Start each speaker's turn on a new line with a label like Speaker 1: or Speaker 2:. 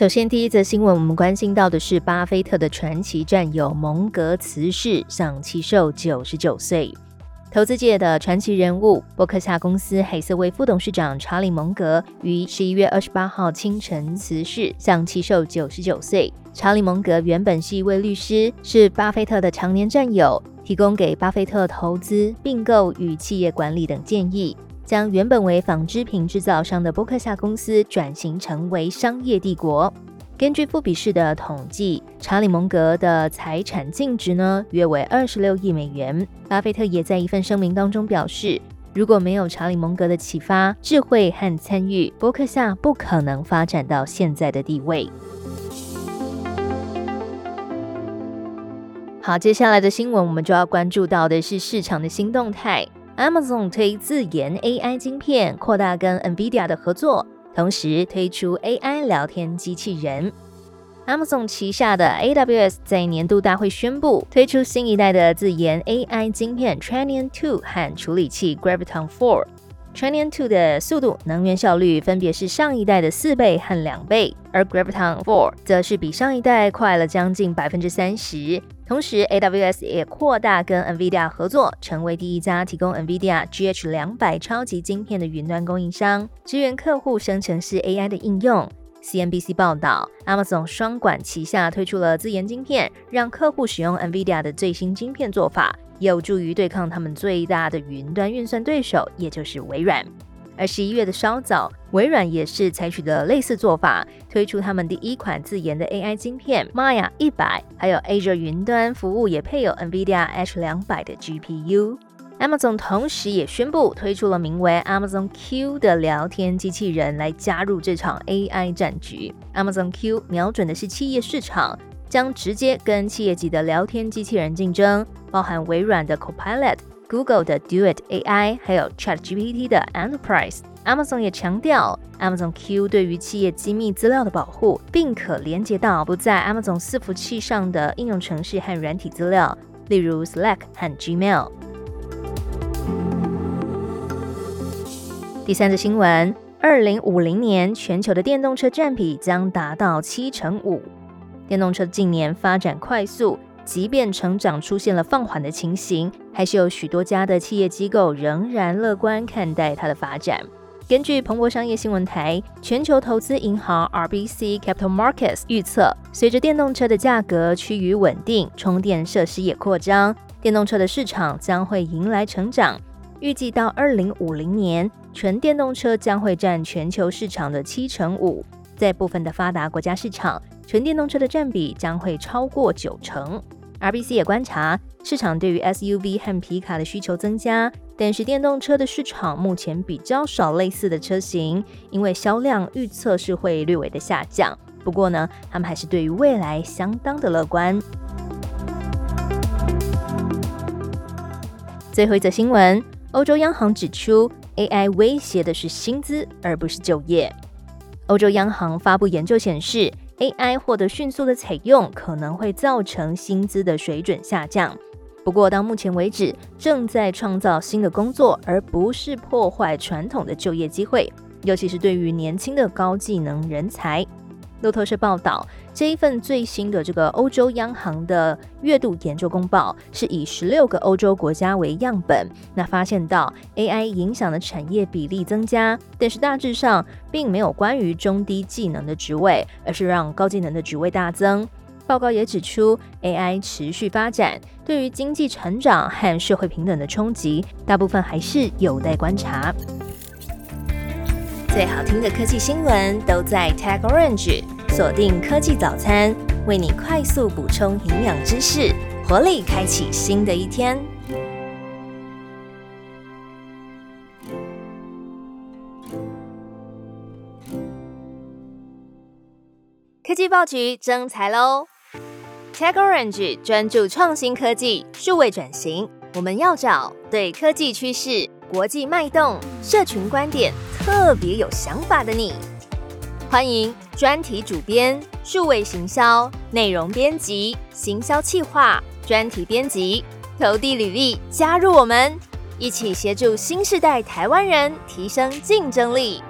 Speaker 1: 首先，第一则新闻，我们关心到的是巴菲特的传奇战友蒙格辞世，享七寿九十九岁。投资界的传奇人物，伯克夏公司黑色卫副董事长查理蒙格于十一月二十八号清晨辞世，享七寿九十九岁。查理蒙格原本是一位律师，是巴菲特的常年战友，提供给巴菲特投资、并购与企业管理等建议。将原本为纺织品制造商的波克夏公司转型成为商业帝国。根据富比士的统计，查理蒙格的财产净值呢约为二十六亿美元。巴菲特也在一份声明当中表示，如果没有查理蒙格的启发、智慧和参与，波克夏不可能发展到现在的地位。好，接下来的新闻我们就要关注到的是市场的新动态。，Amazon 推自研 AI 晶片，扩大跟 NVIDIA 的合作，同时推出 AI 聊天机器人。Amazon 旗下的 AWS 在年度大会宣布推出新一代的自研 AI 晶片 Trainium2 和处理器 Graviton4。training two 的速度能源效率分别是上一代的四倍和两倍。而 Graviton four 则是比上一代快了将近百分之三十。同时 aws 也扩大跟 nvidia 合作成为第一家提供 nvidia gh 两百超级晶片的云端供应商。支援客户生成式 ai 的应用。Cnbc 报道 amazon 双管齐下推出了自研晶片让客户使用 nvidia 的最新晶片做法有助于对抗他们最大的云端运算对手，也就是微软。而十一月的稍早，微软也是采取的类似做法，推出他们第一款自研的 AI 晶片 Maya 一百，还有 Azure 云端服务也配有 NVIDIA H 两百的 GPU。Amazon 同时也宣布推出了名为 Amazon Q 的聊天机器人，来加入这场 AI 战局。Amazon Q 瞄准的是企业市场，将直接跟企业级的聊天机器人竞争，包含微软的 Copilot。Google 的 Duet AI，还有 ChatGPT 的 Enterprise。Amazon 也强调，Amazon Q 对于企业机密资料的保护，并可连接到不在 Amazon 伺服器上的应用程式和软体资料，例如 Slack 和 Gmail。第三则新闻：二零五零年全球的电动车占比将达到七成五。电动车近年发展快速。即便成长出现了放缓的情形，还是有许多家的企业机构仍然乐观看待它的发展。根据彭博商业新闻台，全球投资银行 RBC Capital Markets 预测，随着电动车的价格趋于稳定，充电设施也扩张，电动车的市场将会迎来成长。预计到二零五零年，纯电动车将会占全球市场的七成五，在部分的发达国家市场，纯电动车的占比将会超过九成。RBC 也观察市场对于 SUV 和皮卡的需求增加，但是电动车的市场目前比较少类似的车型，因为销量预测是会略微的下降。不过呢，他们还是对于未来相当的乐观。最后一则新闻，欧洲央行指出，AI 威胁的是薪资而不是就业。欧洲央行发布研究显示。AI 获得迅速的采用，可能会造成薪资的水准下降。不过，到目前为止，正在创造新的工作，而不是破坏传统的就业机会，尤其是对于年轻的高技能人才。路透社报道，这一份最新的这个欧洲央行的月度研究公报，是以十六个欧洲国家为样本，那发现到 AI 影响的产业比例增加，但是大致上并没有关于中低技能的职位，而是让高技能的职位大增。报告也指出，AI 持续发展对于经济成长和社会平等的冲击，大部分还是有待观察。最好听的科技新闻都在 Tag Orange，锁定科技早餐，为你快速补充营养知识，活力开启新的一天。科技报局征才喽！！Tag Orange 专注创新科技、数位转型，我们要找对科技趋势、国际脉动、社群观点特别有想法的你。欢迎专题主编、数位行销、内容编辑、行销企划、专题编辑，投递履历加入我们，一起协助新时代台湾人提升竞争力。